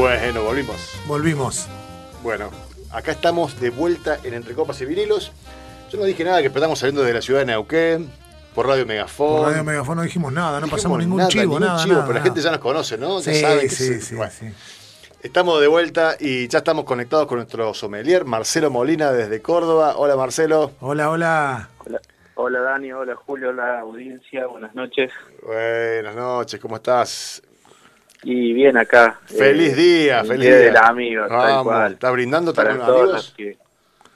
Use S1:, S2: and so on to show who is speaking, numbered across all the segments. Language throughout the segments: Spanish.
S1: Bueno, volvimos.
S2: Volvimos.
S1: Bueno, acá estamos de vuelta en Entre Copas y Vinilos. Yo no dije nada que estamos saliendo de la ciudad de Neuquén, por Radio Megafón.
S2: Por Radio Megafón no dijimos nada, no,
S1: dijimos
S2: pasamos ningún
S1: nada,
S2: chivo,
S1: ningún
S2: nada,
S1: chivo,
S2: nada,
S1: pero la gente ya nos conoce, ¿no? Ya
S2: Sí,
S1: sabe que
S2: sí, sí,
S1: bueno.
S2: sí.
S1: Estamos de vuelta y ya estamos conectados con nuestro sommelier, Marcelo Molina, desde Córdoba. Hola, Marcelo.
S2: Hola, hola.
S3: Hola, hola Dani, hola Julio, hola audiencia, buenas noches.
S1: Buenas noches, ¿cómo estás?
S3: Y bien acá.
S1: Feliz
S3: eh,
S1: día,
S3: el
S1: feliz
S3: día del amigo, tal
S1: Vamos,
S3: cual.
S1: ¿estás brindando
S3: Para
S1: con
S3: todos
S1: amigos?
S3: los que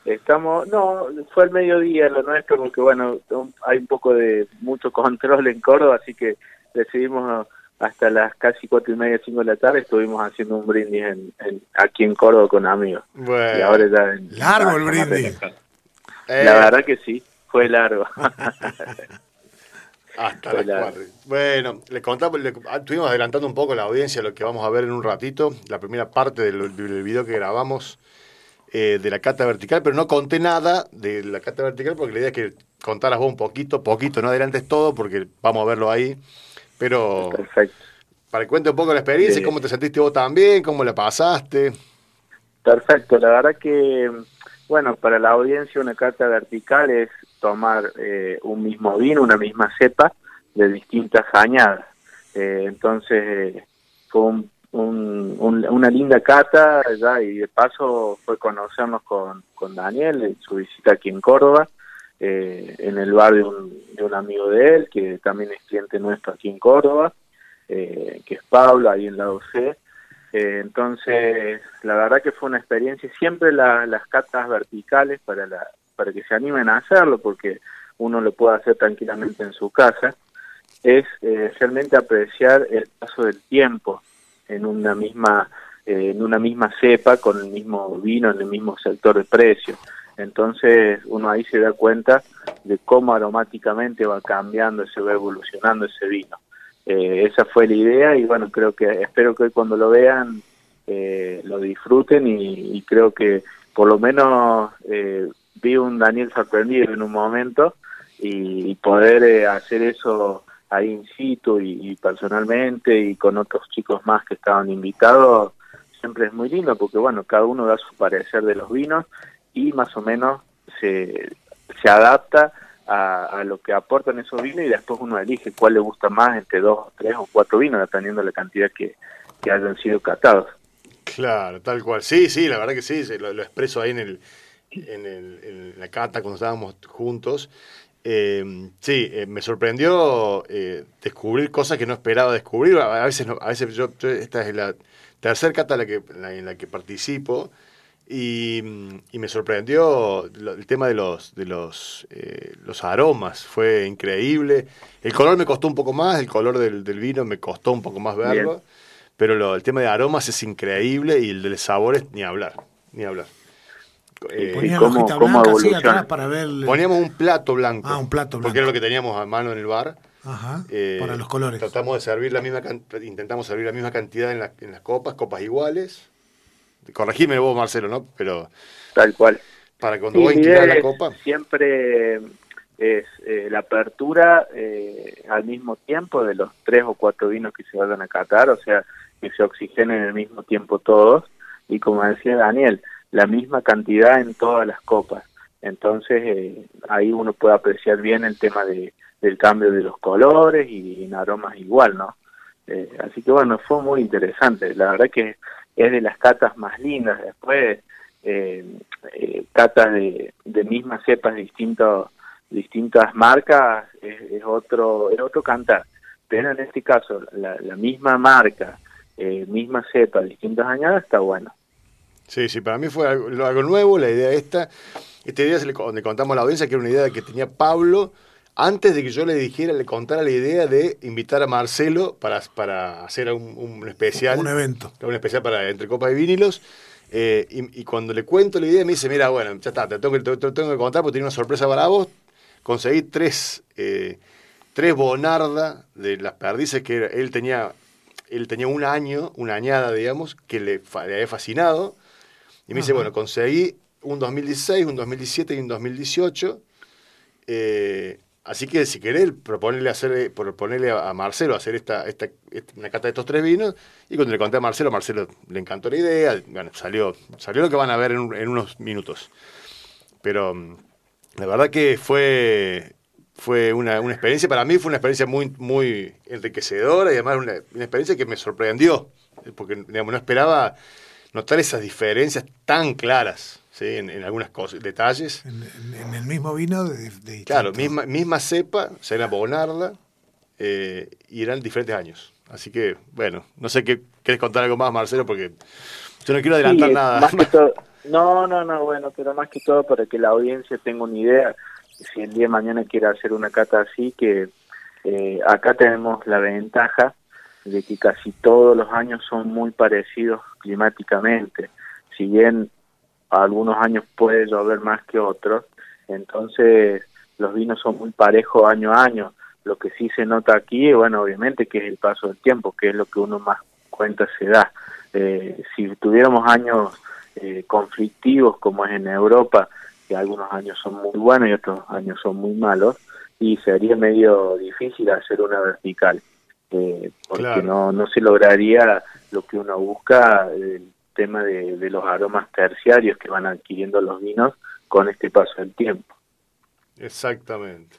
S3: estamos, no, fue el mediodía lo nuestro porque bueno, hay un poco de mucho control en Córdoba, así que decidimos hasta las casi cuatro y media, cinco de la tarde, estuvimos haciendo un brindis en, en- aquí en Córdoba con amigos.
S1: Bueno,
S3: Y ahora ya en-
S2: Largo el
S3: ah,
S2: brindis.
S1: eh,
S3: La verdad que sí, fue largo.
S1: Hasta las
S3: largo.
S1: cuatro. Bueno, le contamos, le- ah, estuvimos adelantando un poco a la audiencia lo que vamos a ver en un ratito, la primera parte del, del video que grabamos eh, de la cata vertical, pero no conté nada de la cata vertical porque la idea es que contaras vos un poquito, poquito, no adelantes todo porque vamos a verlo ahí, pero
S3: Perfecto.
S1: para que cuente un poco la experiencia,
S3: Sí.
S1: cómo te sentiste vos también, cómo la pasaste.
S3: Perfecto, la verdad que, bueno, para la audiencia una carta vertical es tomar eh, un mismo vino, una misma cepa de distintas añadas. Eh, entonces, eh, fue un- un- un- una linda cata ya, y de paso fue conocernos con, Daniel en su visita aquí en Córdoba, eh, en el bar de un, de un amigo de él, que también es cliente nuestro aquí en Córdoba, que es Pablo, ahí en la OC. Entonces, la verdad que fue una experiencia. Siempre la- las catas verticales para, la, para que se animen a hacerlo, porque uno lo puede hacer tranquilamente en su casa, es eh, realmente apreciar el paso del tiempo en una misma eh, en una misma cepa con el mismo vino en el mismo sector de precio. Entonces uno ahí se da cuenta de cómo aromáticamente va cambiando, se va evolucionando ese vino. Eh, esa fue la idea y bueno, creo que espero que cuando lo vean lo disfruten y, y creo que por lo menos vi un Daniel sorprendido en un momento y, poder eh, hacer eso ahí in situ y, personalmente y con otros chicos más que estaban invitados siempre es muy lindo porque bueno cada uno da su parecer de los vinos y más o menos se, se adapta a, a lo que aportan esos vinos y después uno elige cuál le gusta más entre dos, tres o cuatro vinos dependiendo de la cantidad que, que hayan sido catados.
S1: Claro, tal cual. Sí, sí, la verdad que sí, lo, lo expreso ahí en, el, en, el, en la cata cuando estábamos juntos. Eh, sí, eh, me sorprendió eh, descubrir cosas que no esperaba descubrir. A, a veces, no- a veces yo, yo- esta es la tercera cata en la que, la, en la que participo y, y me sorprendió lo- el tema de los, de los, eh, los aromas. Fue increíble. El color me costó un poco más, el color del, del vino me costó un poco más verlo.
S3: Bien.
S1: Pero lo- el tema de aromas es increíble y el de sabores ni hablar, ni hablar. Eh,
S2: Ponían
S3: cómo-
S2: la hojita
S3: cómo
S2: blanca así
S3: evoluciona.
S2: atrás para ver.
S1: poníamos un plato blanco.
S2: Ah, un plato
S1: Porque era lo que teníamos a mano en el bar.
S2: Ajá,
S1: Eh,
S2: para los colores.
S1: Tratamos de servir la misma intentamos servir la misma cantidad en, la- en las copas, copas iguales. Corregime vos, Marcelo, ¿no? Pero
S3: Tal cual.
S1: para cuando
S3: Sí,
S1: vos
S3: la
S1: copa.
S3: Siempre es eh, la apertura eh, al mismo tiempo de los tres o cuatro vinos que se vayan a catar, o sea, que se oxigenen al mismo tiempo todos. Y como decía Daniel, la misma cantidad en todas las copas. Entonces eh, ahí uno puede apreciar bien el tema de, del cambio de los colores y en aromas igual, ¿no? Eh, así que bueno, fue muy interesante. La verdad que es de las catas más lindas. Después, eh, eh, catas de, de mismas cepas, distintos, distintas marcas, es, es otro es otro cantar. Pero en este caso, la, la misma marca, eh, misma cepa, distintas añadas, está bueno.
S1: Sí, sí, para mí fue algo, algo nuevo, la idea esta. Esta idea se le, co- le contamos a la audiencia que era una idea que tenía Pablo antes de que yo le dijera, le contara la idea de invitar a Marcelo para, para hacer un, un especial.
S2: Un evento.
S1: un especial para Entre Copas y Vinilos. eh, y, y cuando le cuento la idea, me dice: Mira, bueno, ya está, te tengo que, te- te tengo que contar porque tiene una sorpresa para vos. Conseguí tres, eh, tres Bonarda de las perdices que él tenía. Él tenía un año, una añada, digamos, que le, le había fascinado. Y me dice. Bueno, conseguí un 2016, un 2017 y un 2018. eh, así que si querés, proponerle, hacer, eh, proponerle a Marcelo hacer esta, esta, una cata de estos tres vinos. Y cuando le conté a Marcelo, Marcelo le encantó la idea. Bueno, salió, salió lo que van a ver en, en unos minutos. Pero mm, la verdad que fue, fue una, una, experiencia, para mí fue una experiencia muy, muy enriquecedora y además una, una experiencia que me sorprendió, porque digamos, no esperaba notar esas diferencias tan claras. ¿sí? En, en, algunas cosas, detalles.
S2: En, en, el mismo vino de, de
S1: Claro, misma, misma cepa, se era Bonarda, eh, y eran diferentes años. Así que, bueno, no sé qué quieres contar algo más, Marcelo, porque yo no quiero adelantar
S3: sí,
S1: nada.
S3: Más que todo, no, no, no, bueno, pero más que todo para que la audiencia tenga una idea, si el día de mañana quiere hacer una cata así, que eh, acá tenemos la ventaja de que casi todos los años son muy parecidos climáticamente. Si bien algunos años puede llover más que otros, entonces los vinos son muy parejos año a año. Lo que sí se nota aquí, bueno, obviamente que es el paso del tiempo, que es lo que uno más cuenta se da. Eh, si tuviéramos años eh, conflictivos como es en Europa, que algunos años son muy buenos y otros años son muy malos, y sería medio difícil hacer una vertical, eh, porque claro. no, no se lograría lo que uno busca, el tema de, de los aromas terciarios que van adquiriendo los vinos con este paso del tiempo.
S1: Exactamente.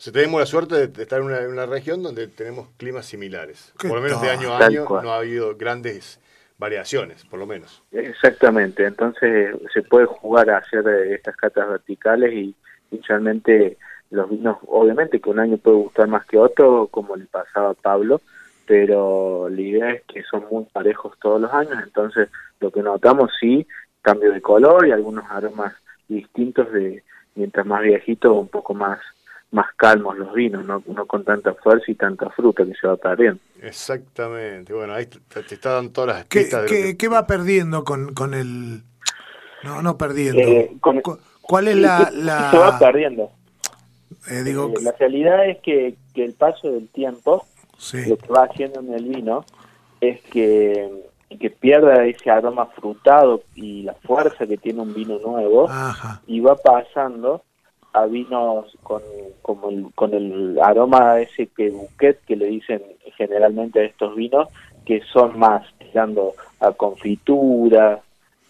S1: O sea, tenemos la suerte de estar en una, en una región donde tenemos climas similares. Por lo menos de año a año no ha habido grandes variaciones, por lo menos.
S3: Exactamente, entonces se puede jugar a hacer estas catas verticales y, y realmente los vinos, obviamente que un año puede gustar más que otro, como le pasaba a Pablo, pero la idea es que son muy parejos todos los años, entonces lo que notamos sí, cambio de color y algunos aromas distintos de mientras más viejito un poco más más calmos los vinos, no, no con tanta fuerza y tanta fruta que se va perdiendo.
S1: Exactamente, bueno, ahí te, te está dando todas las
S2: ¿Qué,
S1: pistas.
S2: ¿qué,
S1: que...
S2: ¿Qué, va perdiendo con, con el... No, no perdiendo.
S3: Eh, con...
S2: ¿Cuál es la... la...
S3: Se va perdiendo.
S2: Eh, digo...
S3: Eh, la realidad es que, que el paso del tiempo,
S2: sí.
S3: lo que va haciendo en el vino, es que, que pierda ese aroma frutado y la fuerza que tiene un vino nuevo,
S2: Ajá.
S3: y va pasando a vinos con, el, con el aroma ese que bouquet que le dicen generalmente a estos vinos que son más tirando a confitura,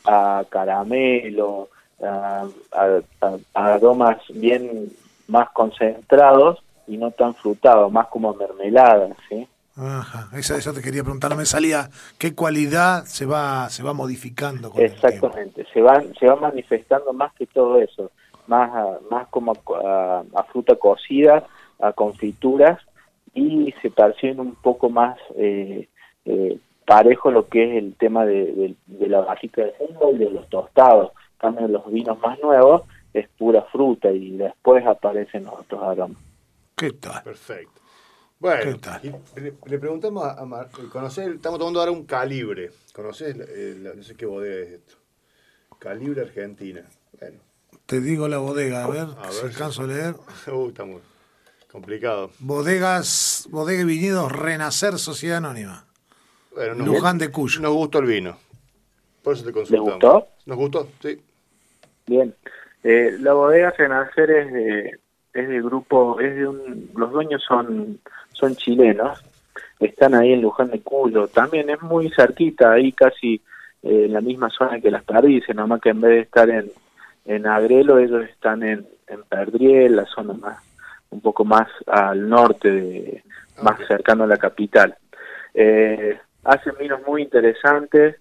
S3: a caramelo, a, a, a, aromas bien más concentrados y no tan frutados, más como mermelada, ¿sí?
S2: Ajá, eso, eso te quería preguntar, no me salía qué cualidad se va se va modificando con
S3: Exactamente, se van se va manifestando más que todo eso más, a, más como a, a, fruta cocida, a confituras y se perciben un poco más eh, eh, parejo lo que es el tema de, de, de la bajita de fondo y de los tostados. También los vinos más nuevos es pura fruta y después aparecen los otros aromas.
S2: ¿Qué tal?
S1: Perfecto. Bueno, le, le, preguntamos a, Mar, ¿conoces? Estamos tomando ahora un calibre. ¿Conoces? Eh, no sé qué bodega es esto. Calibre Argentina. Bueno,
S2: te digo la bodega, a ver,
S1: a
S2: si
S1: ver.
S2: alcanzo a leer.
S1: Uh, está muy complicado.
S2: Bodegas, bodega y viñedos Renacer Sociedad Anónima.
S1: Bueno, nos
S2: Luján de Cuyo.
S1: Nos gustó el vino. Por eso te consultamos.
S3: ¿Le gustó?
S1: Nos gustó, sí.
S3: Bien. Eh, la bodega Renacer es de, es de grupo, es de un, los dueños son, son chilenos, están ahí en Luján de Cuyo, también es muy cerquita, ahí casi eh, en la misma zona que las Perdices, nomás que en vez de estar en, en Agrelo, ellos están en, en Perdriel, la zona más, un poco más al norte, de, más cercano a la capital. Eh, hacen vinos muy interesantes,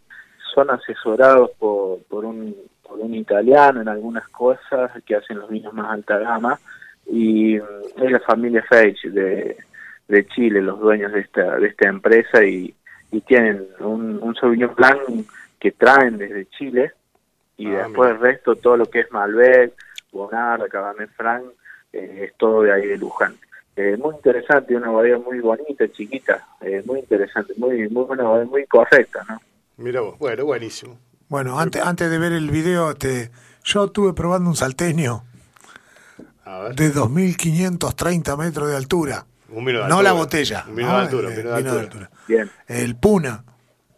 S3: son asesorados por, por, un, por un italiano en algunas cosas que hacen los vinos más alta gama y es la familia Feich de, de Chile, los dueños de esta, de esta empresa y, y tienen un, un Sauvignon Blanc que traen desde Chile y ah, después mira. el resto, todo lo que es Malbec, Bonarda, Cabernet Franc, eh, es todo de ahí de Luján. Eh, muy interesante, una bodega muy bonita, chiquita, eh, muy interesante, muy muy buena muy correcta, ¿no?
S1: Mira vos, bueno, buenísimo.
S2: Bueno, antes, antes de ver el video, este, yo estuve probando un salteño de 2.530 metros de altura.
S1: Un vino de
S2: no
S1: altura.
S2: la botella.
S1: Un vino
S2: no,
S1: de altura, un
S2: el,
S1: vino de
S2: vino
S1: altura.
S3: Bien.
S2: El Puna,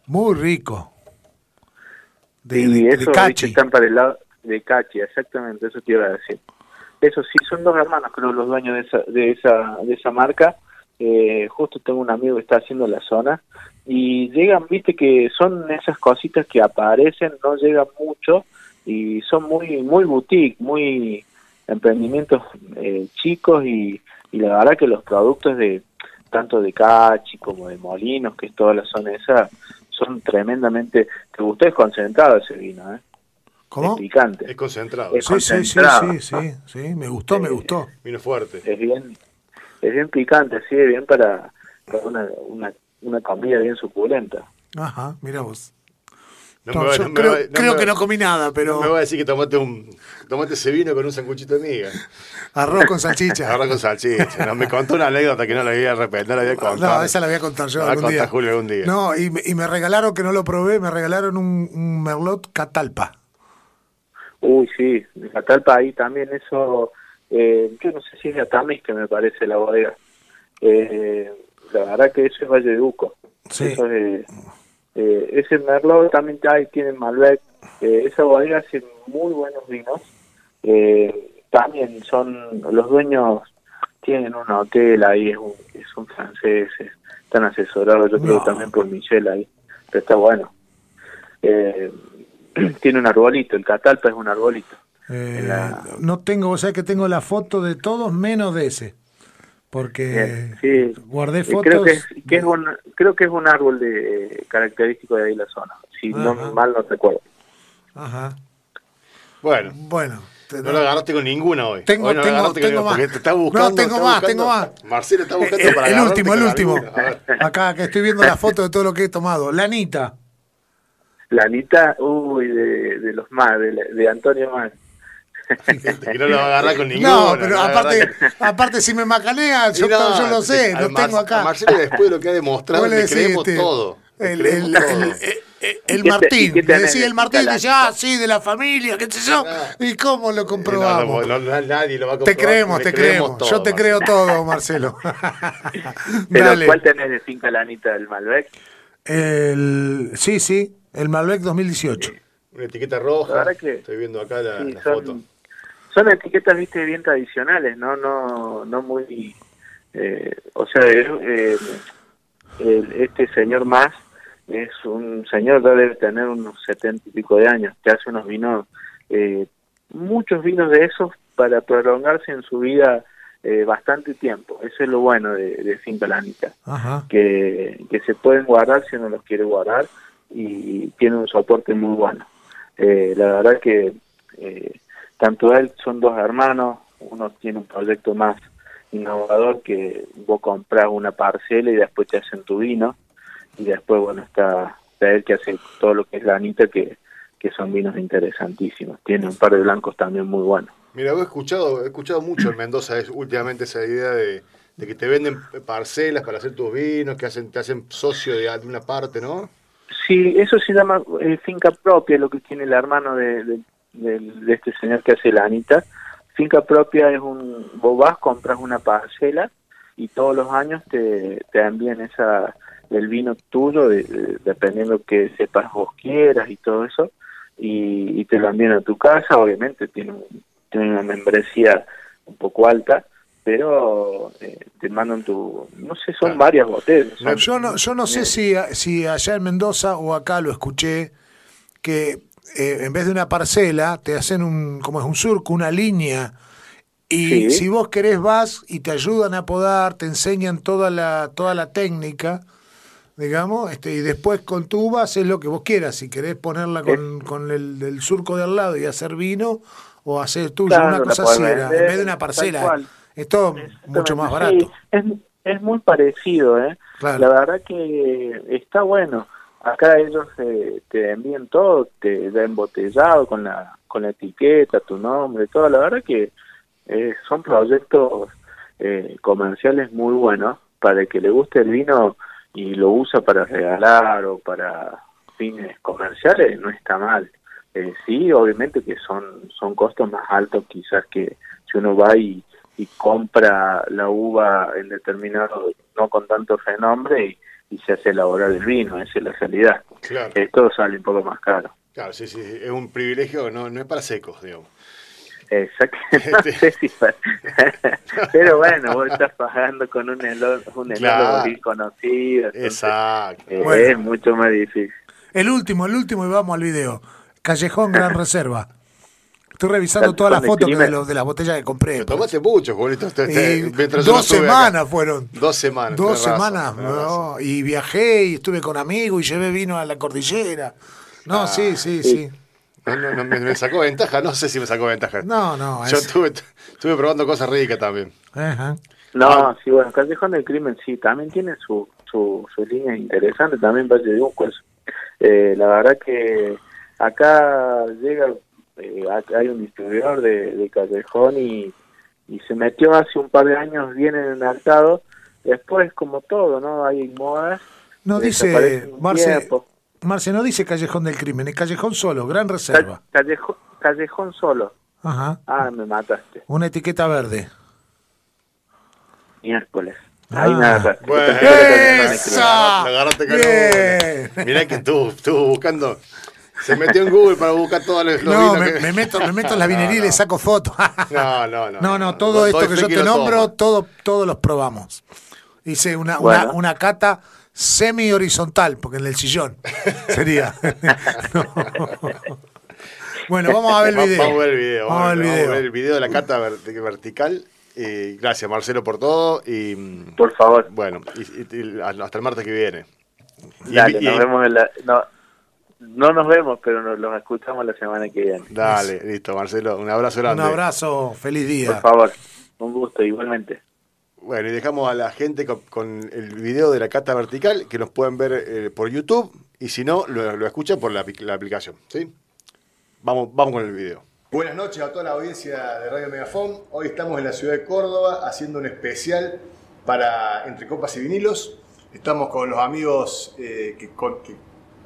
S2: muy rico.
S3: De, y eso de Cachi. están para el lado de Cachi, exactamente, eso te iba a decir. Eso sí, son dos hermanos, creo, los dueños de esa, de esa, de esa marca. Eh, justo tengo un amigo que está haciendo la zona y llegan, viste que son esas cositas que aparecen, no llegan mucho y son muy muy boutique, muy emprendimientos eh, chicos y, y, la verdad que los productos de tanto de Cachi como de Molinos, que es toda la zona esa, son tremendamente... Te gustó es concentrado ese vino, ¿eh?
S2: ¿Cómo?
S3: Es picante.
S1: Es concentrado.
S3: Es
S2: Sí, sí, sí,
S3: concentrado.
S2: sí, sí, sí, me gustó, me
S3: Eh,
S2: gustó.
S1: Vino fuerte.
S3: Es bien, es bien picante, así es bien para, para una, una, una comida bien suculenta.
S2: Ajá, mira vos.
S1: No
S2: No,
S1: me va-
S2: yo
S1: no me
S2: creo
S1: va-
S2: creo
S1: me
S2: que no comí nada, pero
S1: No me va a decir que tomate, un, tomate ese vino con un sanguchito de miga.
S2: arroz con salchicha.
S1: Ahora con salchicha. No, me contó una anécdota que no la había repetir, no la había contado.
S2: No, esa la voy a contar yo
S1: La a
S2: algún día.
S1: contar Julio algún día.
S2: No, y, me- y me regalaron, que no lo probé, me regalaron un, un merlot catalpa.
S3: Uy, sí, Catalpa ahí también eso, eh, yo no sé si es de Atamis que me parece la bodega. Eh, la verdad que eso es Valle de Uco.
S2: Sí.
S3: Eso es eh, ese Merlot también hay, tiene Malbec. Eh, esa bodega hace muy buenos vinos. Eh, también son, los dueños tienen un hotel ahí, es un, son franceses, están asesorados yo creo también por Michelle ahí, pero está bueno. Eh, tiene un arbolito, el Catalpa es un arbolito. La-
S2: No tengo, o sea que tengo la foto de todos menos de ese. Porque
S3: sí.
S2: guardé
S3: Eh,
S2: fotos.
S3: Creo que, es, que es un creo que es un árbol de eh, característico de ahí la zona, si no mal no recuerdo.
S2: Ajá.
S1: Bueno,
S2: Bueno.
S1: no lo agarraste con ninguna hoy.
S2: Tengo-
S1: Hoy no lo
S2: tengo-
S1: agarraste con
S2: tengo
S1: ninguna,
S2: más.
S1: Porque te está buscando.
S2: No, tengo
S1: está
S2: más,
S1: buscando-
S2: tengo más.
S1: Marcelo está buscando
S2: el,
S1: para
S2: el último, el último. Acá que estoy viendo la foto de todo lo que he tomado. Lanita.
S3: La Anita, uy, de, de los más, de Antonio Más.
S1: Que no lo va a agarrar con ninguna.
S2: No, pero aparte,
S1: que-
S2: aparte si me macanea, yo,
S1: no,
S2: yo lo sé, lo tengo acá.
S1: Marcelo después de lo que ha demostrado,
S2: le
S1: creemos
S2: este,
S1: todo. Le
S2: El,
S1: creemos
S2: el,
S1: todo.
S2: el- el- el
S3: ¿Y qué te-
S2: Martín, le decía
S3: de
S2: el Martín,
S3: Lanita?
S2: dice, ah, sí, de la familia, qué sé yo. ¿Y cómo lo
S1: No,
S2: comprobamos?
S1: no, no, nadie lo va a
S2: te
S1: comprobar,
S2: creemos,
S1: le
S2: te creemos.
S1: todo,
S2: yo te creo todo, Marcelo.
S3: Pero
S2: Dale.
S3: ¿cuál tenés de finca la Anita del Malbec?
S2: El, sí, sí, el Malbec 2018.
S1: Una etiqueta roja. Estoy viendo acá la,
S3: Sí,
S1: la foto.
S3: Son, etiquetas, viste, bien tradicionales, no no no muy... eh, o sea, eh, el- este señor más es un señor, ya debe tener unos setenta y pico de años, que hace unos vinos, eh, muchos vinos de esos para prolongarse en su vida eh, bastante tiempo. Eso es lo bueno de, de que, que se pueden guardar si uno los quiere guardar y tiene un soporte muy bueno. Eh, la verdad que eh, tanto él son dos hermanos, uno tiene un proyecto más innovador que vos compras una parcela y después te hacen tu vino y después bueno está, está él que hace todo lo que es la anita que, que son vinos interesantísimos tiene un par de blancos también muy buenos
S1: Mira, he escuchado, he escuchado mucho en Mendoza es, últimamente esa idea de, de que te venden parcelas para hacer tus vinos, que hacen, te hacen socio de alguna parte, ¿no?
S3: Sí, eso se llama eh, finca propia, lo que tiene el hermano de, de, de- de este señor que hace la Anita. Finca propia es un, vos vas, compras una parcela y todos los años te, te envían esa, el vino tuyo, de- de- dependiendo que sepas vos quieras y todo eso, y, y te lo envían a tu casa, obviamente tiene, tiene una membresía un poco alta, pero eh, te mandan tu, no sé, son
S1: Claro.
S3: varias botellas. son-
S2: Yo no, yo no sé si, si allá en Mendoza o acá lo escuché, que eh, en vez de una parcela te hacen un, como es un surco, una línea. Y
S3: Sí.
S2: si vos querés vas y te ayudan a podar, te enseñan toda la, toda la técnica, digamos, este, y después con tu uva haces lo que vos quieras. Si querés ponerla con, con el, el surco de al lado y hacer vino, o hacer tuyo,
S3: Claro,
S2: una cosa así era, en vez de una parcela. Es todo mucho más barato.
S3: Sí, es, es muy parecido, ¿eh?
S2: Claro.
S3: La verdad que está bueno. Acá ellos eh, te envían todo, te da embotellado con la, con la etiqueta, tu nombre, todo. La verdad que eh, son proyectos eh, comerciales muy buenos para el que le guste el vino y lo usa para regalar o para fines comerciales, no está mal. Eh, sí, obviamente que son, son costos más altos quizás que si uno va y, y compra la uva en determinado, no con tanto renombre y, y se hace elaborar el vino, esa es la realidad.
S1: Claro.
S3: Eh, todo sale un poco más caro.
S1: Claro, sí, sí, es un privilegio, no, no es para secos, digamos.
S3: Exacto. No sé si fue- Pero bueno, vos estás pagando con un enólogo, un
S1: Claro.
S3: conocido. entonces,
S1: Exacto.
S3: eh,
S2: Bueno.
S3: Es mucho más difícil.
S2: El último, el último y vamos al video. Callejón Gran Reserva. Estoy revisando todas las fotos de, los- de las botellas que compré.
S1: Te tomaste mucho, Julito. Te- te-
S2: Y
S1: mientras yo no
S2: dos
S1: acá.
S2: semanas fueron.
S1: Dos semanas.
S2: Dos semanas, no, y viajé y estuve con amigos y llevé vino a la cordillera. No,
S1: Ah,
S2: sí, sí, sí.
S1: No, no, no, me, me sacó ventaja, no sé si me sacó ventaja.
S2: No, no,
S1: Yo
S2: es-
S1: estuve, estuve probando cosas ricas también.
S2: Ajá.
S3: No,
S1: Ah.
S3: sí, bueno, Callejón del Crimen sí, también tiene su, su, su línea interesante, también Valle de Uncos. Eh, la verdad que acá llega, eh, acá hay un distribuidor de, de Callejón y, y se metió hace un par de años bien en el mercado. Después, como todo, ¿no? Hay modas.
S2: No dice,
S3: desaparecen un
S2: Marce,
S3: tiempo.
S2: Marce, no dice Callejón del Crimen, es Callejón solo, Gran Reserva.
S3: Callejón, Callejón solo.
S2: Ajá.
S3: Ah, me mataste.
S2: Una etiqueta verde.
S3: Miércoles.
S2: Ah.
S3: Ahí.
S1: Bueno.
S3: Pensé que.
S1: Mirá que estuvo, estuvo buscando. Se metió en Google para buscar todos los, los
S2: No, me,
S1: que-
S2: me meto, me meto en la vinería y
S1: No,
S2: le saco fotos.
S1: No, no, no.
S2: No, no, todo esto que yo te nombro,
S1: toma.
S2: todo, todos los probamos. Hice una,
S3: Bueno.
S2: una, una cata semi horizontal, porque en el sillón sería. No. Bueno, vamos a ver el video.
S1: Vamos a ver el video.
S2: Vamos a ver el
S1: vamos a
S2: video.
S1: ver el video de la cata vert- vertical. Y gracias, Marcelo, por todo. Y
S3: Por favor.
S1: bueno, y, y- y hasta el martes que viene.
S3: Dale,
S1: y-
S3: nos vemos en la... No, no nos vemos, pero nos los escuchamos la semana que viene.
S1: Dale, listo, Marcelo. Un abrazo
S2: Un
S1: grande.
S2: abrazo, feliz
S3: Por
S2: día.
S3: favor, un gusto igualmente.
S1: Bueno, y dejamos a la gente con, con el video de la cata vertical, que nos pueden ver eh, por YouTube, y si no, lo, lo escuchan por la, apli- la aplicación. ¿sí? Vamos, vamos con el video. Buenas noches a toda la audiencia de Radio Megafón. Hoy estamos en la ciudad de Córdoba haciendo un especial para Entre Copas y Vinilos. Estamos con los amigos eh, que, con- que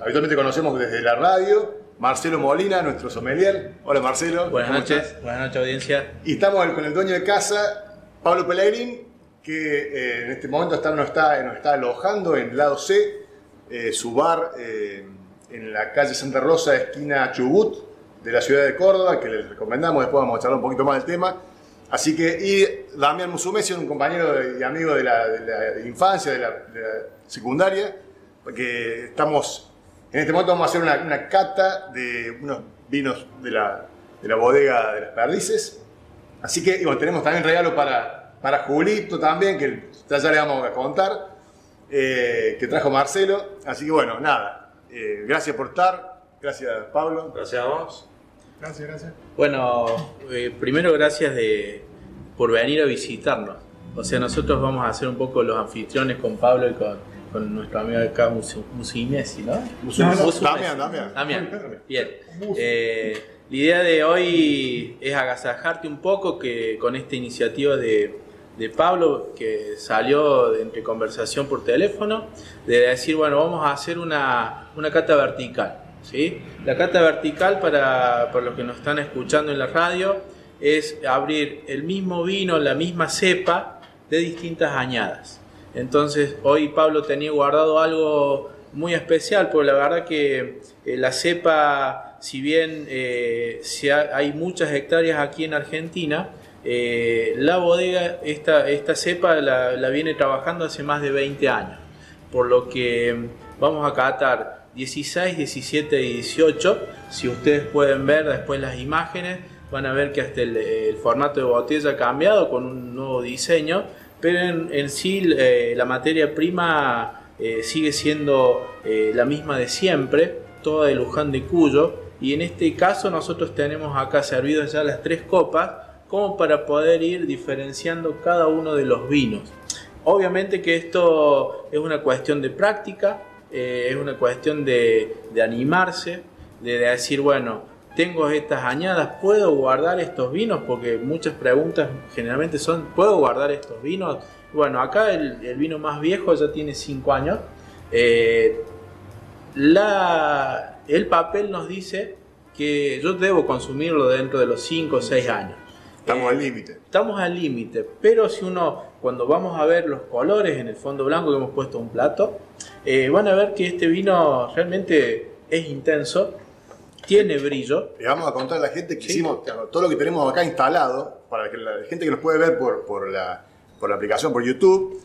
S1: habitualmente conocemos desde la radio. Marcelo Molina, nuestro sommelier. Hola Marcelo.
S4: Buenas
S1: ¿cómo
S4: noches,
S1: estás?
S4: buenas noches audiencia.
S1: Y estamos con el dueño de casa, Pablo Pellegrín, que eh, en este momento está, nos, está, nos está alojando en lado C, eh, su bar eh, en la calle Santa Rosa, esquina Chubut, de la ciudad de Córdoba, que les recomendamos, después vamos a charlar un poquito más del tema. Así que, y Damián Musumesi, un compañero y amigo de la, de la infancia, de la, de la secundaria, porque estamos, en este momento vamos a hacer una, una cata de unos vinos de la, de la bodega de las perdices. Así que y bueno, tenemos también regalo para, para Julito también, que ya, ya le vamos a contar, eh, que trajo Marcelo. Así que bueno, nada, eh, gracias por estar, gracias Pablo.
S4: Gracias a vos.
S2: Gracias, gracias.
S4: Bueno, eh, primero gracias de, por venir a visitarnos. O sea, nosotros vamos a hacer un poco los anfitriones con Pablo y con, con nuestro amigo acá, Musimesi, ¿no?
S1: Musumesi.
S4: Musumesi.
S1: Damián, Damián.
S4: Damián, bien. Eh, la idea de hoy es agasajarte un poco que con esta iniciativa de, de Pablo que salió de- entre conversación por teléfono, de decir, bueno, vamos a hacer una, una cata vertical. ¿sí? La cata vertical, para, para los que nos están escuchando en la radio, es abrir el mismo vino, la misma cepa, de distintas añadas. Entonces, hoy Pablo tenía guardado algo muy especial, porque la verdad que eh, la cepa, si bien eh, si ha- hay muchas hectáreas aquí en Argentina, eh, la bodega, esta, esta cepa la, la viene trabajando hace más de 20 años, por lo que mm, vamos a catar 16, 17 y 18. Si ustedes pueden ver después las imágenes, van a ver que hasta el, el formato de botella ha cambiado con un nuevo diseño, pero en, sí eh, la materia prima eh, sigue siendo eh, la misma de siempre, toda de Luján de Cuyo, y en este caso nosotros tenemos acá servidas ya las tres copas, como para poder ir diferenciando cada uno de los vinos. Obviamente que esto es una cuestión de práctica, es una cuestión de animarse, de decir, bueno, tengo estas añadas, ¿puedo guardar estos vinos? Porque muchas preguntas generalmente son, ¿puedo guardar estos vinos? Bueno, acá el, el vino más viejo ya tiene 5 años. Eh, la, el papel nos dice que yo debo consumirlo dentro de los 5 o 6 años.
S1: Estamos
S4: Eh,
S1: al límite.
S4: Estamos al límite, pero si uno, cuando vamos a ver los colores en el fondo blanco que hemos puesto un plato, eh, van a ver que este vino realmente es intenso. Tiene brillo.
S1: Le vamos a contar a la gente que hicimos todo lo que tenemos acá instalado, para que la gente que nos puede ver por, por, la, por la aplicación, por YouTube.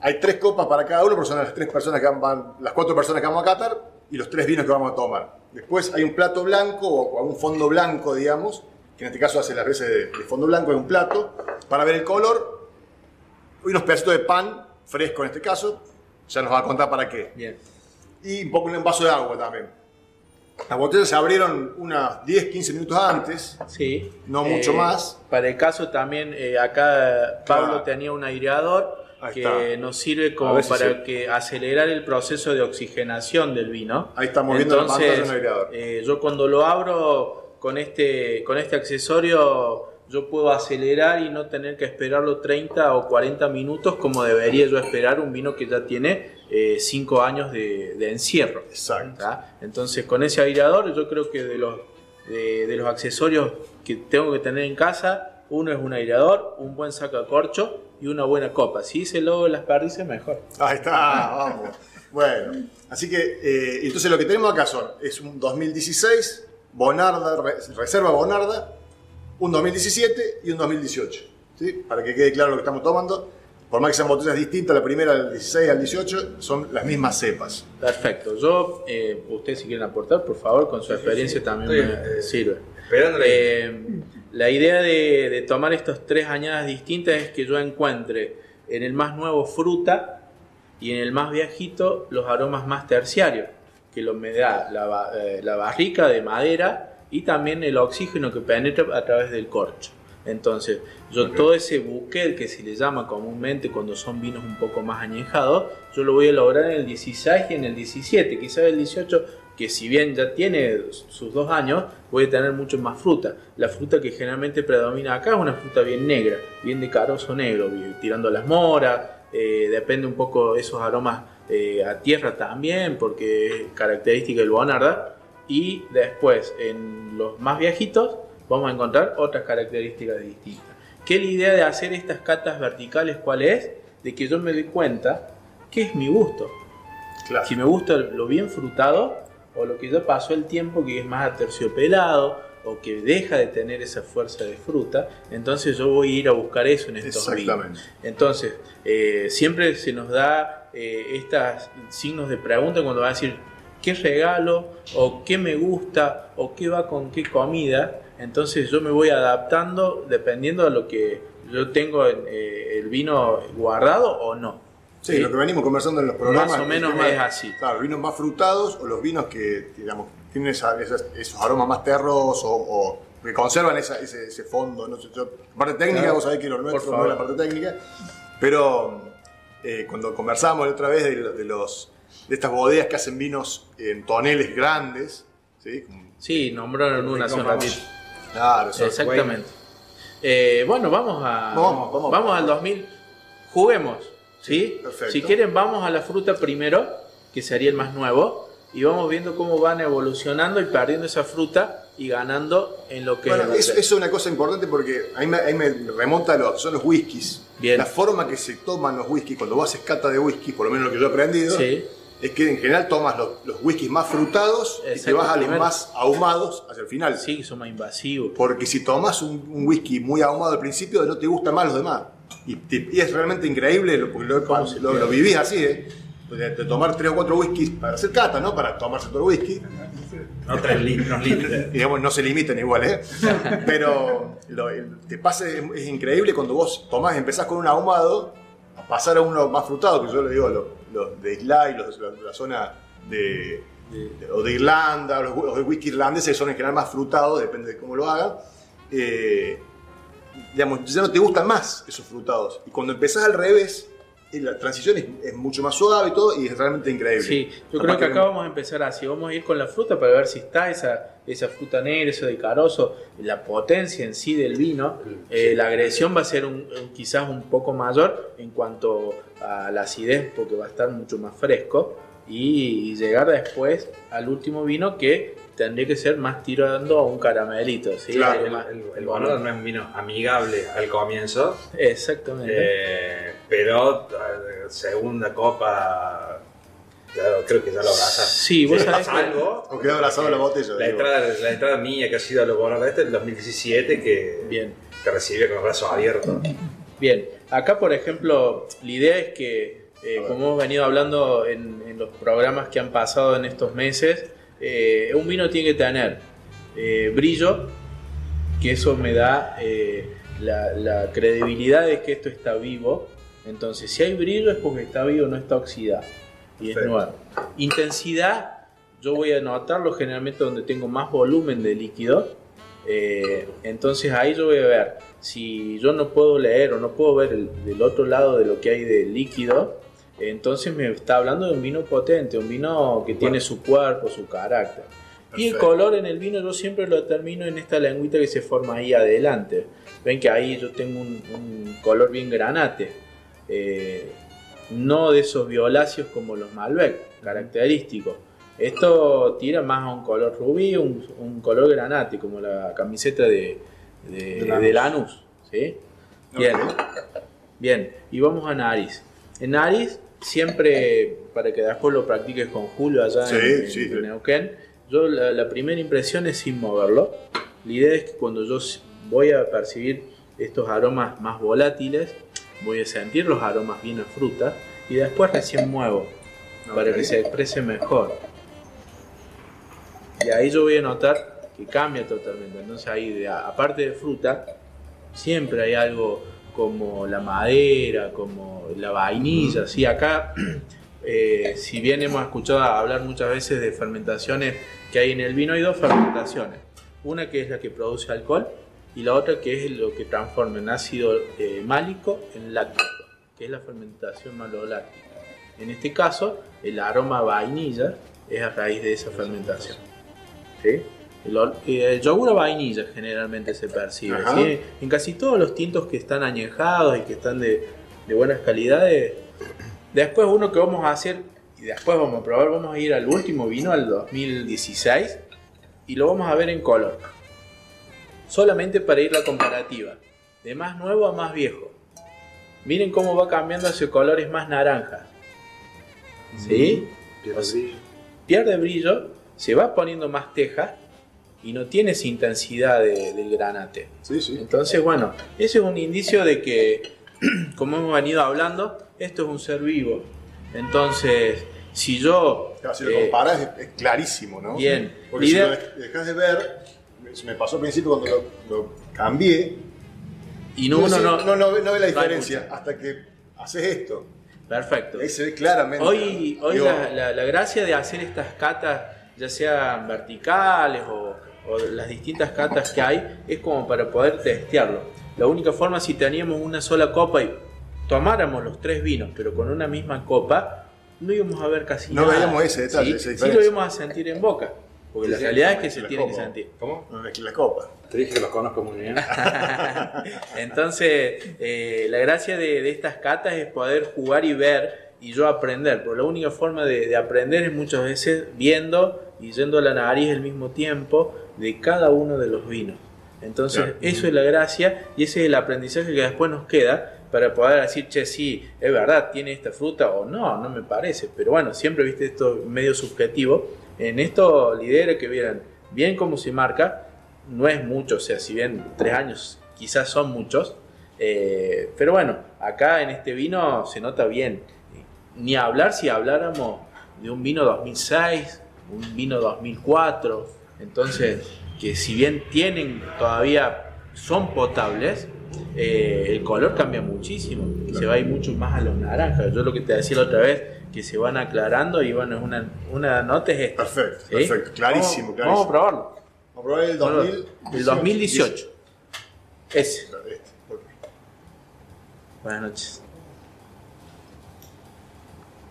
S1: Hay tres copas para cada uno, porque son las tres personas que van, las cuatro personas que vamos a catar y los tres vinos que vamos a tomar. Después hay un plato blanco o un fondo blanco, digamos, que en este caso hace las veces de, de fondo blanco, es un plato, para ver el color. Y unos pedacitos de pan, fresco en este caso, ya nos va a contar para qué.
S4: Bien.
S1: Y un poco un vaso de agua también. Las botellas se abrieron unas 10, 15 minutos antes.
S4: Sí.
S1: No mucho más.
S4: Para el caso también, eh, acá Pablo
S1: Claro.
S4: tenía un aireador
S1: Ahí
S4: que
S1: está.
S4: nos sirve como
S1: si
S4: para
S1: se-
S4: que acelerar el proceso de oxigenación del vino.
S1: Ahí estamos viendo la pantalla de un
S4: Entonces,
S1: aireador.
S4: eh, yo cuando lo abro con este, con este accesorio, yo puedo acelerar y no tener que esperarlo 30 o 40 minutos como debería yo esperar un vino que ya tiene 5 años de, de encierro.
S1: Exacto.
S4: ¿tá? Entonces con ese aireador yo creo que de los, de, de los accesorios que tengo que tener en casa, uno es un aireador, un buen sacacorcho y una buena copa. Si hice luego las perdices, mejor.
S1: Ahí está, vamos. Bueno, así que eh, entonces lo que tenemos acá son, es un 2016, Bonarda, re- Reserva Bonarda, un 2017 y un 2018. ¿sí? Para que quede claro lo que estamos tomando. Por más que sean botellas distintas, la primera del 16 al 18 son las mismas cepas.
S4: Perfecto. Yo, eh, ustedes si quieren aportar, por favor, con su experiencia también me
S5: eh,
S4: sirve.
S5: Esperándole.
S4: Eh, la idea de, de tomar estos tres añadas distintas es que yo encuentre en el más nuevo fruta y en el más viejito los aromas más terciarios, que lo me da la, eh, la barrica de madera y también el oxígeno que penetra a través del corcho. Entonces, yo todo ese buquet que se le llama comúnmente cuando son vinos un poco más añejados, yo lo voy a lograr en el 16 y en el 17, quizás el 18, que si bien ya tiene sus dos años, voy a tener mucho más fruta. La fruta que generalmente predomina acá es una fruta bien negra, bien de carozo negro, tirando a las moras, eh, depende un poco de esos aromas eh, a tierra también, porque es característica del Bonarda. Y después, en los más viejitos, vamos a encontrar otras características distintas. ¿Qué es la idea de hacer estas catas verticales? ¿Cuál es? De que yo me doy cuenta qué es mi gusto.
S1: Claro.
S4: Si me gusta lo bien frutado o lo que ya pasó el tiempo que es más aterciopelado o que deja de tener esa fuerza de fruta, entonces yo voy a ir a buscar eso en estos vinos.
S1: Exactamente.
S4: Entonces, eh, siempre se nos da eh, estos signos de pregunta cuando va a decir qué regalo o qué me gusta o qué va con qué comida. Entonces yo me voy adaptando dependiendo de lo que yo tengo en, eh, el vino guardado o no.
S1: Sí, lo que venimos conversando en los programas.
S4: Más o menos es así.
S1: Claro, vinos más frutados o los vinos que, digamos, tienen esa- esas- esos aromas más terros o, o que conservan esa- ese, ese fondo. No sé, yo, parte técnica,
S4: Claro.
S1: vos sabés que lo nuestro no es la parte técnica, pero eh, cuando conversamos la otra vez de los, de estas bodegas que hacen vinos en toneles grandes, ¿sí?
S4: Sí, nombraron una hace un ratito.
S1: Claro.
S4: Exactamente. Eh, bueno, vamos a
S1: Vamos, vamos.
S4: al 2000. Juguemos, ¿sí?
S1: perfecto.
S4: Si quieren, vamos a la fruta primero, que sería el más nuevo, y vamos viendo cómo van evolucionando y perdiendo esa fruta y ganando en lo que
S1: Bueno,
S4: es.
S1: eso, es una cosa importante porque ahí me, ahí me remonta a lo que son los whiskies.
S4: Bien.
S1: La forma que se toman los whiskies, cuando vos haces cata de whisky, por lo menos lo que yo he aprendido,
S4: Sí.
S1: Es que en general tomas los, los whiskies más frutados y te vas a los más ahumados hacia el final.
S4: Sí, son más invasivos.
S1: Porque si tomas un, un whisky muy ahumado al principio, no te gustan más los demás. Y, te- y es realmente increíble, lo, porque lo,
S4: ¿Cómo se
S1: lo, lo vivís así, ¿eh? De, de tomar tres o cuatro whiskies para hacer cata, ¿no? Para tomarse todo el whisky.
S5: No tres litros,
S1: digamos, no se limiten igual, ¿eh? Pero lo- te pasa, es, es increíble cuando vos tomás, empezás con un ahumado, a pasar a uno más frutado, que yo le digo, los, los de Islay, los de la, la zona de, de- o de Irlanda, los, los de whisky irlandeses son en general más frutados, depende de cómo lo hagan. Eh, digamos, ya no te gustan más esos frutados. Y cuando empezás al revés, eh, la transición es, es mucho más suave y todo, y es realmente increíble.
S4: Sí, yo
S1: Capaz
S4: creo que acá vamos a empezar así. Vamos a ir con la fruta para ver si está esa, esa fruta negra, eso de carozo, la potencia en sí del vino. Eh, la agresión va a ser un- quizás un poco mayor en cuanto a la acidez, porque va a estar mucho más fresco. Y llegar después al último vino que tendría que ser más tirando a un caramelito. ¿sí?
S1: Claro,
S5: El, el no es un vino amigable al comienzo,
S4: Exactamente.
S5: eh, pero eh, segunda copa Ya, creo que ya lo abrazas.
S4: Sí, vos sabés que-
S5: Salvo
S1: O quedó abrazado la botella.
S5: la entrada, la entrada mía que ha sido a los bonos de este del 2017 que
S4: Bien.
S5: te recibe con los brazos abiertos.
S4: Bien, acá por ejemplo, la idea es que, eh, como hemos venido hablando en, en los programas que han pasado en estos meses, eh, un vino tiene que tener eh, brillo, que eso me da eh, la, la credibilidad de que esto está vivo. Entonces, si hay brillo es porque está vivo, no está oxidado. Y es nuevo. Intensidad, yo voy a notarlo generalmente donde tengo más volumen de líquido. Eh, entonces ahí yo voy a ver si yo no puedo leer o no puedo ver el, del otro lado de lo que hay de líquido, entonces me está hablando de un vino potente, un vino que tiene su cuerpo, su carácter. Y el color en el vino yo siempre lo determino en esta lengüita que se forma ahí adelante. Ven que ahí yo tengo un, un color bien granate. Eh, no de esos violáceos como los Malbec, característicos. Esto tira más a un color rubí, un, un color granate, como la camiseta de, de,
S1: De Lanús.
S4: de Lanús, ¿sí? Bien, bien. Y vamos a nariz. En nariz, siempre, para que después lo practiques con Julio allá
S1: Sí,
S4: en,
S1: sí.
S4: Neuquén, yo la, la primera impresión es sin moverlo. La idea es que cuando yo voy a percibir estos aromas más volátiles, voy a sentir los aromas bien a fruta y después recién muevo para que se exprese mejor. Y ahí yo voy a notar que cambia totalmente. Entonces ahí, de- aparte de fruta, siempre hay algo como la madera, como la vainilla. Sí, acá, eh, si bien hemos escuchado hablar muchas veces de fermentaciones que hay en el vino, hay dos fermentaciones. Una que es la que produce alcohol y la otra que es lo que transforma en ácido eh, málico en láctico, que es la fermentación maloláctica. En este caso, el aroma vainilla es a raíz de esa fermentación. ¿sí? El, eh, el yogur a vainilla generalmente se percibe. ¿sí? En casi todos los tintos que están añejados y que están de, de buenas calidades. Después uno que vamos a hacer, y después vamos a probar, vamos a ir al último vino, al 2016, y lo vamos a ver en color. Solamente para ir la comparativa. De más nuevo a más viejo. Miren cómo va cambiando hacia colores más naranjas. ¿Sí?
S5: Pierde brillo.
S4: pierde brillo, se va poniendo más teja y no tiene esa intensidad de- del granate.
S1: Sí, sí.
S4: Entonces, bueno, ese es un indicio de que, como hemos venido hablando, esto es un ser vivo. Entonces, si yo...
S1: Claro, si lo
S4: eh,
S1: comparas es, es clarísimo, ¿no?
S4: Bien.
S1: Porque si lo dej- dejas de ver, me- pasó al principio cuando lo, lo cambié,
S4: y no, uno no,
S1: no, no ve- no ve la
S4: no
S1: diferencia hasta que haces esto.
S4: Perfecto.
S1: Ahí se ve claramente.
S4: Hoy, hoy
S1: Digo,
S4: la, la- la gracia de hacer estas catas, ya sean verticales o, o las distintas catas que hay, es como para poder testearlo. La única forma si teníamos una sola copa y tomáramos los tres vinos, pero con una misma copa, no íbamos a ver casi
S1: No
S4: nada.
S1: veíamos ese detalle,
S4: Sí,
S1: esa
S4: sí lo íbamos a sentir en boca, porque la
S5: Sí,
S4: realidad es que se tiene que sentir.
S5: ¿Cómo?
S1: no la copa.
S5: Te dije que los conozco muy bien.
S4: Entonces, eh, la gracia de, de estas catas es poder jugar y ver y yo aprender, porque la única forma de, de aprender es muchas veces viendo y yendo a la nariz al mismo tiempo de cada uno de los vinos. Entonces,
S1: Claro.
S4: eso es la gracia y ese es el aprendizaje que después nos queda para poder decir, che, sí, es verdad, tiene esta fruta o no, no me parece. Pero bueno, siempre viste esto medio subjetivo. En esto, era que vieran bien cómo se marca, no es mucho, o sea, si bien tres años quizás son muchos, eh, pero bueno, acá en este vino se nota bien. Ni hablar si habláramos de un vino 2006, un vino 2004, entonces que si bien tienen todavía, son potables, eh, el color cambia muchísimo, se va a ir mucho más a los naranjas. Yo lo que te decía la otra vez, que se van aclarando y bueno, una, una nota es esta.
S1: Perfecto,
S4: ¿sí?
S1: perfecto. Clarísimo,
S4: Vamos-
S1: clarísimo.
S4: Vamos a probarlo.
S1: Vamos a probar el 2018.
S4: El 2018. Ese.
S1: Este.
S4: Buenas noches.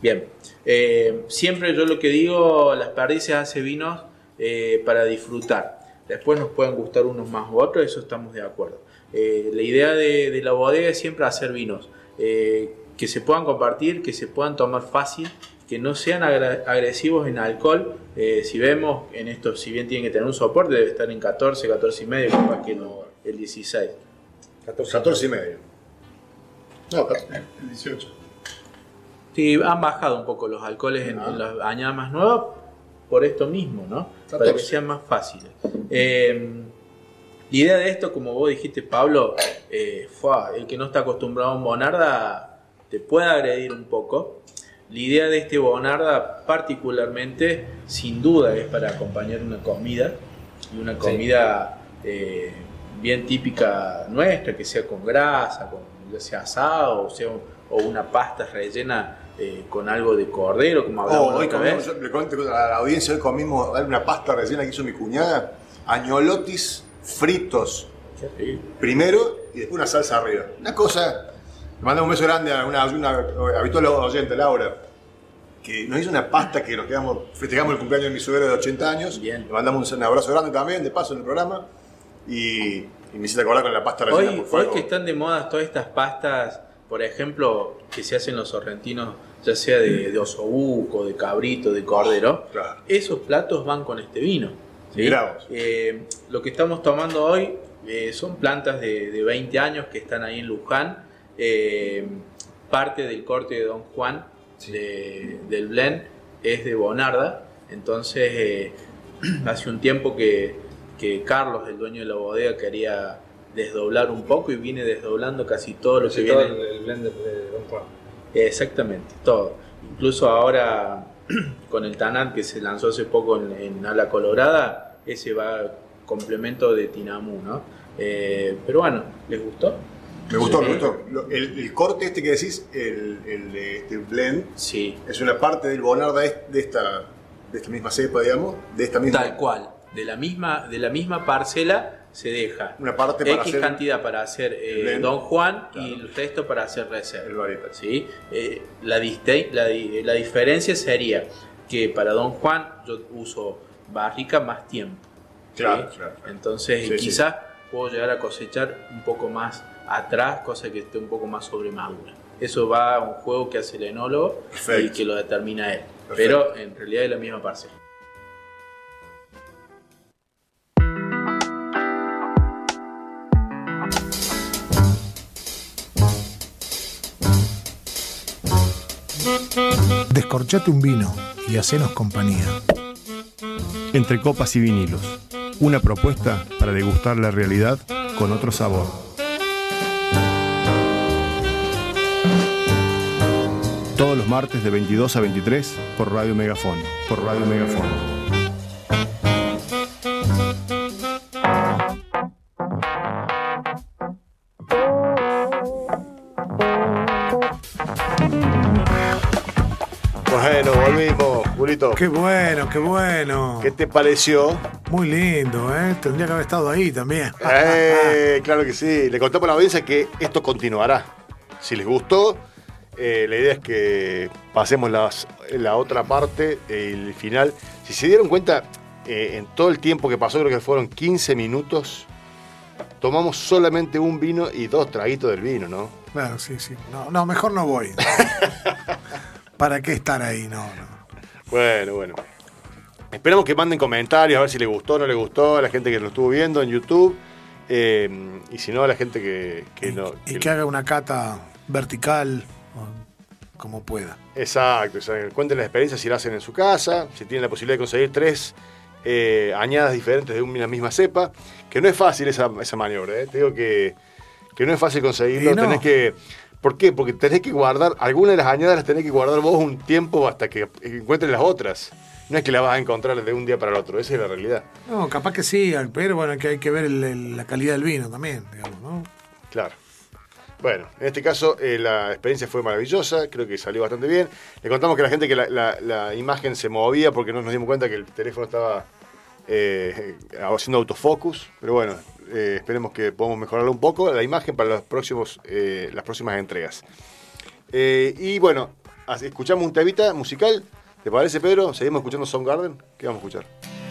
S4: Bien, eh, siempre yo lo que digo, las perdices hace vinos eh, para disfrutar. Después nos pueden gustar unos más u otros, eso estamos de acuerdo. Eh, la idea de, de la bodega es siempre hacer vinos eh, que se puedan compartir, que se puedan tomar fácil, que no sean agresivos en alcohol. Eh, si vemos en esto, si bien tienen que tener un soporte, debe estar en 14, 14 y medio, capaz que no, el 16.
S5: 14.
S1: 14 y medio. No, el 18.
S4: Sí, han bajado un poco los alcoholes en,
S1: Ah.
S4: en las añadas más nuevas por esto mismo, ¿no? Para
S1: 14.
S4: que sean más fáciles. Eh, la idea de esto, como vos dijiste, Pablo, eh, fue, el que no está acostumbrado a un Bonarda te puede agredir un poco. La idea de este Bonarda, particularmente, sin duda, es para acompañar una comida. Y una comida eh, bien típica nuestra, que sea con grasa, con, ya sea asado, o, sea, o una pasta rellena eh, con algo de cordero, como hablamos
S6: Oh, hoy comimos,
S4: vez.
S6: yo le cuento a la audiencia, hoy comimos una pasta rellena que hizo mi cuñada, añolotis fritos primero y después una salsa arriba. Una cosa, le mandamos un beso grande a una, una habitual oyente, Laura, que nos hizo una pasta que nos quedamos, festejamos el cumpleaños de mi suegro de 80 años.
S4: Bien.
S6: Le mandamos un abrazo grande también, de paso en el programa. Y, y me hiciste acordar con la pasta rellena.
S4: Hoy,
S6: por favor.
S4: hoy que están de moda todas estas pastas, por ejemplo, que se hacen los sorrentinos, ya sea de, de osobuco, de cabrito, de cordero,
S6: Claro.
S4: esos platos van con este vino. Eh, lo que estamos tomando hoy eh, son plantas de, de 20 años que están ahí en Luján, eh, parte del corte de Don Juan de- del blend es de Bonarda, entonces hace un tiempo que, que Carlos, el dueño de la bodega, quería desdoblar un poco y viene desdoblando casi todo lo que
S5: todo
S4: viene.
S5: el, el blend de, de Don Juan.
S4: Exactamente, todo. Incluso ahora con el Tanat que se lanzó hace poco en, en Ala Colorada, ese va complemento de Tinamú, ¿no? Eh, pero bueno, ¿les gustó?
S6: Me gustó,
S4: Sí.
S6: me gustó. El, el corte este que decís, el, el de este blend,
S4: Sí,
S6: es una parte del Bonarda de esta, de esta misma cepa, digamos, de esta misma...
S4: tal cual. De la misma, de la misma parcela se deja
S6: Una parte para
S4: X
S6: hacer
S4: cantidad para hacer eh. Don Juan
S6: Claro.
S4: y el resto para hacer reserva. ¿sí? Eh, la, la, la diferencia sería que para Don Juan yo uso barrica más tiempo. ¿sí?
S6: Claro, claro, claro.
S4: Entonces
S6: Sí, sí.
S4: quizás puedo llegar a cosechar un poco más atrás, cosa que esté un poco más sobremadura. Eso va a un juego que hace el enólogo
S6: Perfecto.
S4: y que lo determina él.
S6: Perfecto.
S4: Pero en realidad es la misma parcela.
S2: Descorchate un vino y hacenos compañía.
S7: Entre copas y vinilos. Una propuesta para degustar la realidad con otro sabor. Todos los martes de 22 a 23 por Radio Megafón. Por Radio Megafón.
S1: Bueno, volvimos, Julito.
S2: Qué bueno, qué bueno.
S1: ¿Qué te pareció?
S2: Muy lindo, ¿eh? Tendría que haber estado ahí también.
S1: Eh, claro que sí. Le contamos a la audiencia que esto continuará. Si les gustó, eh, la idea es que pasemos las- la otra parte, el final. Si se dieron cuenta, eh, en todo el tiempo que pasó, creo que fueron 15 minutos, tomamos solamente un vino y dos traguitos del vino, ¿no?
S2: Claro, sí, sí. No, no, mejor no voy. ¿Para qué estar ahí? No, no.
S1: Bueno, bueno. Esperamos que manden comentarios a ver si les gustó o no les gustó a la gente que lo estuvo viendo en YouTube. eh, y si no, a la gente que, que no.
S2: Y
S1: que-
S2: haga una cata vertical, como pueda.
S1: Exacto, exacto. cuenten la experiencia si la hacen en su casa, si tienen la posibilidad de conseguir tres eh, añadas diferentes de una misma cepa, que no es fácil esa, esa maniobra, ¿eh? te digo que, que no es fácil conseguirlo,
S2: no.
S1: tenés que... ¿Por qué? Porque tenés que guardar, algunas de las añadas las tenés que guardar vos un tiempo hasta que encuentres las otras. No es que las vas a encontrar de un día para el otro, esa es la realidad.
S2: No, capaz que sí, pero bueno, que hay que ver el- el- la calidad del vino también, digamos, ¿no?
S1: Claro. Bueno, en este caso eh, la experiencia fue maravillosa, creo que salió bastante bien. Le contamos que la gente que la, la- la imagen se movía porque no nos dimos cuenta que el teléfono estaba eh, haciendo autofocus, pero bueno, eh, esperemos que podamos mejorarlo un poco la imagen para los próximos, las próximas entregas. Y bueno, escuchamos un temita musical, ¿te parece Pedro? ¿Seguimos escuchando Soundgarden? ¿Qué vamos a escuchar?